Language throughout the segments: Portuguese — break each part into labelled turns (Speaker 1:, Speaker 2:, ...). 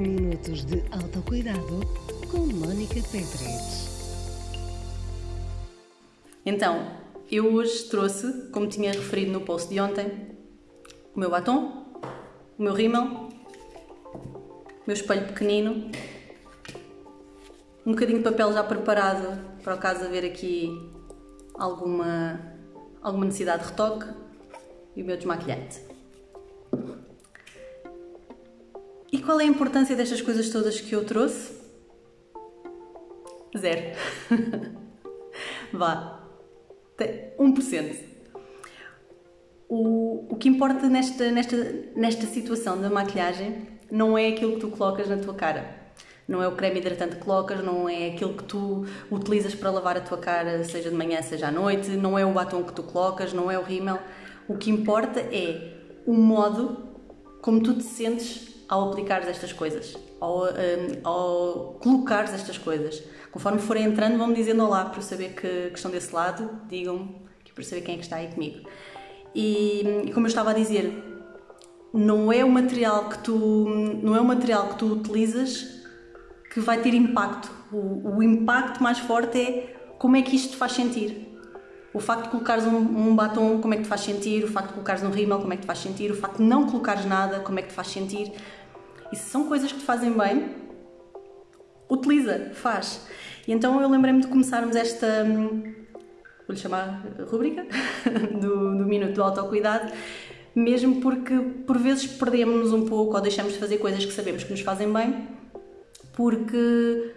Speaker 1: Minutos de autocuidado com Mónica Pedres.
Speaker 2: Então, eu hoje trouxe, como tinha referido no post de ontem, o meu batom, o meu rímel, o meu espelho pequenino, um bocadinho de papel já preparado para o caso haver aqui alguma, alguma necessidade de retoque e o meu desmaquilhante. E qual é a importância destas coisas todas que eu trouxe? Zero. Vá. 1%. O, o que importa nesta, nesta, nesta situação da maquilhagem não é aquilo que tu colocas na tua cara. Não é o creme hidratante que colocas, não é aquilo que tu utilizas para lavar a tua cara, seja de manhã, seja à noite, não é o batom que tu colocas, não é o rímel. O que importa é o modo como tu te sentes ao aplicares estas coisas, ao, um, ao colocares estas coisas. Conforme forem entrando, vão-me dizendo olá para eu saber que, que estão desse lado, digam-me para saber quem é que está aí comigo. E, e como eu estava a dizer, não é o material que tu não é o material que tu utilizas que vai ter impacto. O, o impacto mais forte é como é que isto te faz sentir. O facto de colocares um, um, batom, como é que te faz sentir? O facto de colocares um rímel, como é que te faz sentir? O facto de não colocares nada, como é que te faz sentir? E se são coisas que te fazem bem, utiliza, faz. E então eu lembrei-me de começarmos esta, vou-lhe chamar rubrica, do, do Minuto do Autocuidado, mesmo porque por vezes perdemos-nos um pouco ou deixamos de fazer coisas que sabemos que nos fazem bem, porque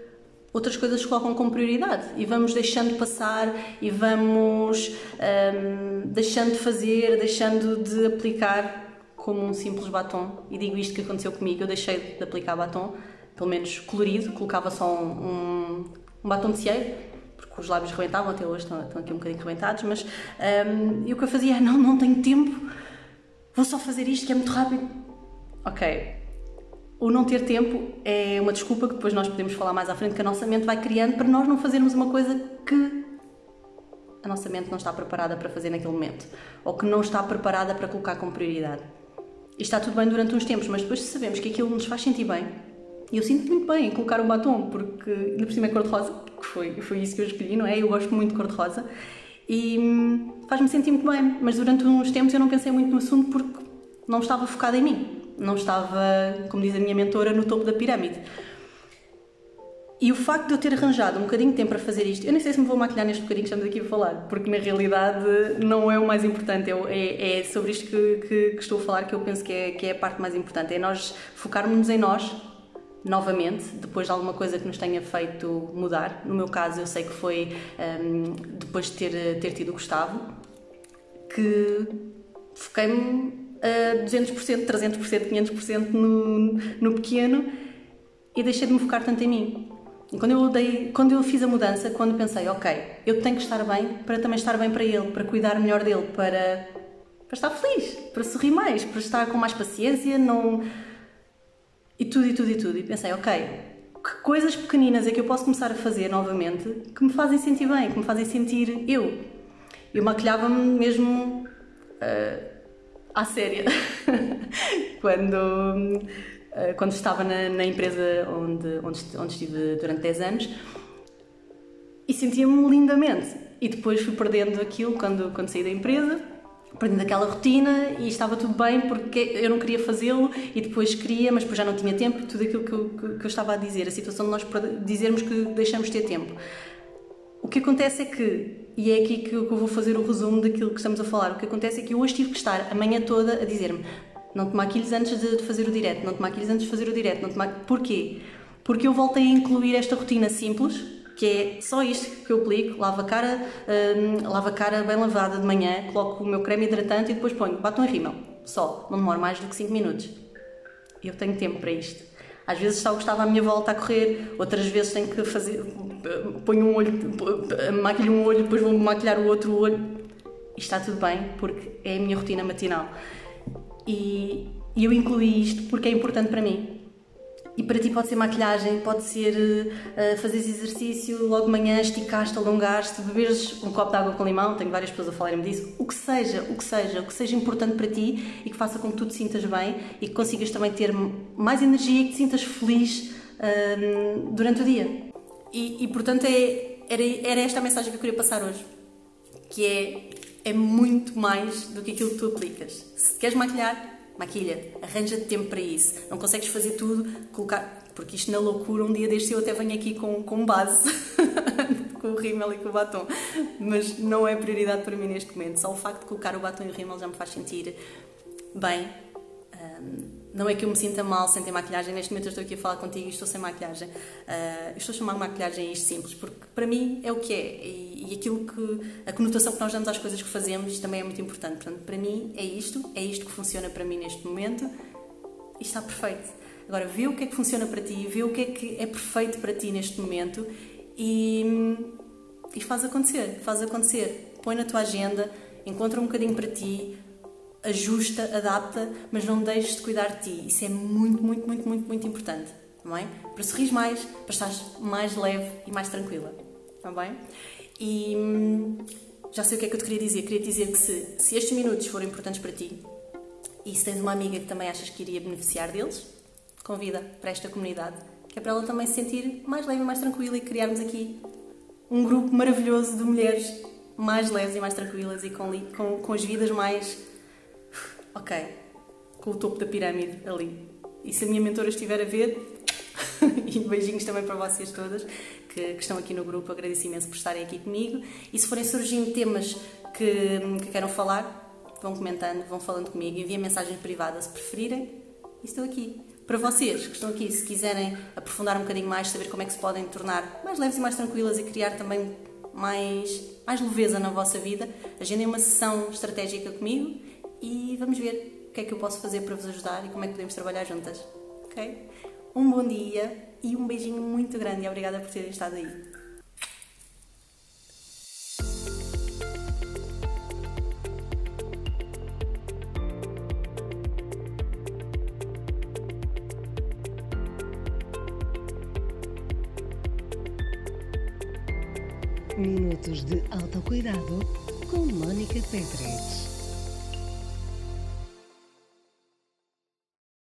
Speaker 2: outras coisas colocam como prioridade e vamos deixando passar e vamos hum, deixando de fazer, deixando de aplicar como um simples batom. E digo isto que aconteceu comigo, eu deixei de aplicar batom, pelo menos colorido, colocava só um, um, batom de cieiro porque os lábios rebentavam, até hoje estão, estão aqui um bocadinho rebentados, mas um, e o que eu fazia é, não, não tenho tempo, vou só fazer isto que é muito rápido. Ok, o não ter tempo é uma desculpa que depois nós podemos falar mais à frente que a nossa mente vai criando para nós não fazermos uma coisa que a nossa mente não está preparada para fazer naquele momento ou que não está preparada para colocar como prioridade. Está tudo bem durante uns tempos, mas depois sabemos que aquilo nos faz sentir bem, e eu sinto muito bem em colocar um batom, porque ainda por cima é cor-de-rosa, que foi, foi isso que eu escolhi, não é? Eu gosto muito de cor-de-rosa e hum, faz-me sentir muito bem, mas durante uns tempos eu não pensei muito no assunto porque não estava focada em mim, não estava, como diz a minha mentora, no topo da pirâmide. E o facto de eu ter arranjado um bocadinho de tempo para fazer isto, eu nem sei se me vou maquilhar neste bocadinho que estamos aqui a falar, porque na realidade não é o mais importante, é, é sobre isto que, que, que, estou a falar que eu penso que é, que é a parte mais importante, é nós focarmos em nós, novamente, depois de alguma coisa que nos tenha feito mudar. No meu caso, eu sei que foi um, depois de ter, ter tido o Gustavo, que foquei-me a 200%, 300%, 500% no, no pequeno e deixei de me focar tanto em mim. Quando eu, dei, quando eu fiz a mudança, quando pensei, ok, eu tenho que estar bem para também estar bem para ele, para cuidar melhor dele, para, para estar feliz, para sorrir mais, para estar com mais paciência, não e tudo, e tudo, e tudo. E pensei, ok, que coisas pequeninas é que eu posso começar a fazer novamente que me fazem sentir bem, que me fazem sentir eu. Eu maquilhava-me mesmo uh, à séria quando, quando estava na, na, empresa onde, onde, onde estive durante 10 anos e sentia-me lindamente. E depois fui perdendo aquilo quando, quando saí da empresa perdendo aquela rotina e estava tudo bem porque eu não queria fazê-lo e depois queria, mas depois já não tinha tempo, tudo aquilo que eu, que, que eu estava a dizer, a situação de nós dizermos que deixamos de ter tempo. O que acontece é que, e é aqui que eu vou fazer o resumo daquilo que estamos a falar, o que acontece é que eu hoje tive que estar a manhã toda a dizer-me não tomar quilos antes de fazer o direto, não tomar quilos antes de fazer o direto, não tomar... Porquê? Porque eu voltei a incluir esta rotina simples, que é só isto que eu aplico, lavo a cara, hum, lavo a cara bem lavada de manhã, coloco o meu creme hidratante e depois ponho batom em rímel, só, não demora mais do que 5 minutos. Eu tenho tempo para isto. Às vezes está o Gustavo à minha volta a correr, outras vezes tenho que fazer, ponho um olho, maquilho um olho, depois vou maquilhar o outro olho. E está tudo bem, porque é a minha rotina matinal. E, e eu incluí isto porque é importante para mim. E para ti pode ser maquilhagem, pode ser uh, fazeres exercício logo de manhã, alongaste, beberes um copo de água com limão, tenho várias pessoas a falarem-me disso, o que seja, o que seja, o que seja importante para ti e que faça com que tu te sintas bem e que consigas também ter mais energia e que te sintas feliz uh, durante o dia. E, e portanto é, era, era esta a mensagem que eu queria passar hoje, que é, é muito mais do que aquilo que tu aplicas. Se queres maquilhar, maquilha, arranja tempo para isso. Não consegues fazer tudo, colocar. Porque isto na loucura, um dia deste eu até venho aqui com, com base, com o rímel e com o batom. Mas não é prioridade para mim neste momento. Só o facto de colocar o batom e o rímel já me faz sentir bem. Não é que eu me sinta mal sem ter maquilhagem, neste momento eu estou aqui a falar contigo e estou sem maquilhagem. Uh, estou a chamar maquilhagem isto simples, porque para mim é o que é. E, e, aquilo que. a conotação que nós damos às coisas que fazemos também é muito importante. Portanto, para mim é isto, é isto que funciona para mim neste momento e está perfeito. Agora, vê o que é que funciona para ti, vê o que é que é perfeito para ti neste momento e, e faz acontecer. Faz acontecer. Põe na tua agenda, encontra um bocadinho para ti, ajusta, adapta, mas não deixes de cuidar de ti. Isso é muito, muito, muito, muito, muito importante. Tá bem? Para sorrir mais, para estar mais leve e mais tranquila. Está bem? E hum, já sei o que é que eu te queria dizer. Queria dizer que se, se estes minutos forem importantes para ti e se tens uma amiga que também achas que iria beneficiar deles, convida para esta comunidade, que é para ela também se sentir mais leve e mais tranquila e criarmos aqui um grupo maravilhoso de mulheres mais leves e mais tranquilas e com, com, com as vidas mais ok, com o topo da pirâmide ali. E se a minha mentora estiver a ver, e beijinhos também para vocês todas que, que, estão aqui no grupo, agradeço imenso por estarem aqui comigo. E se forem surgindo temas que, que queiram falar, vão comentando, vão falando comigo, enviem mensagem privada se preferirem, e estou aqui. Para vocês que estão aqui, se quiserem aprofundar um bocadinho mais, saber como é que se podem tornar mais leves e mais tranquilas e criar também mais, mais leveza na vossa vida, agendem uma sessão estratégica comigo e vamos ver o que é que eu posso fazer para vos ajudar e como é que podemos trabalhar juntas. Ok? Um bom dia e um beijinho muito grande e obrigada por terem estado aí.
Speaker 1: Minutos de autocuidado com Mónica Pedres.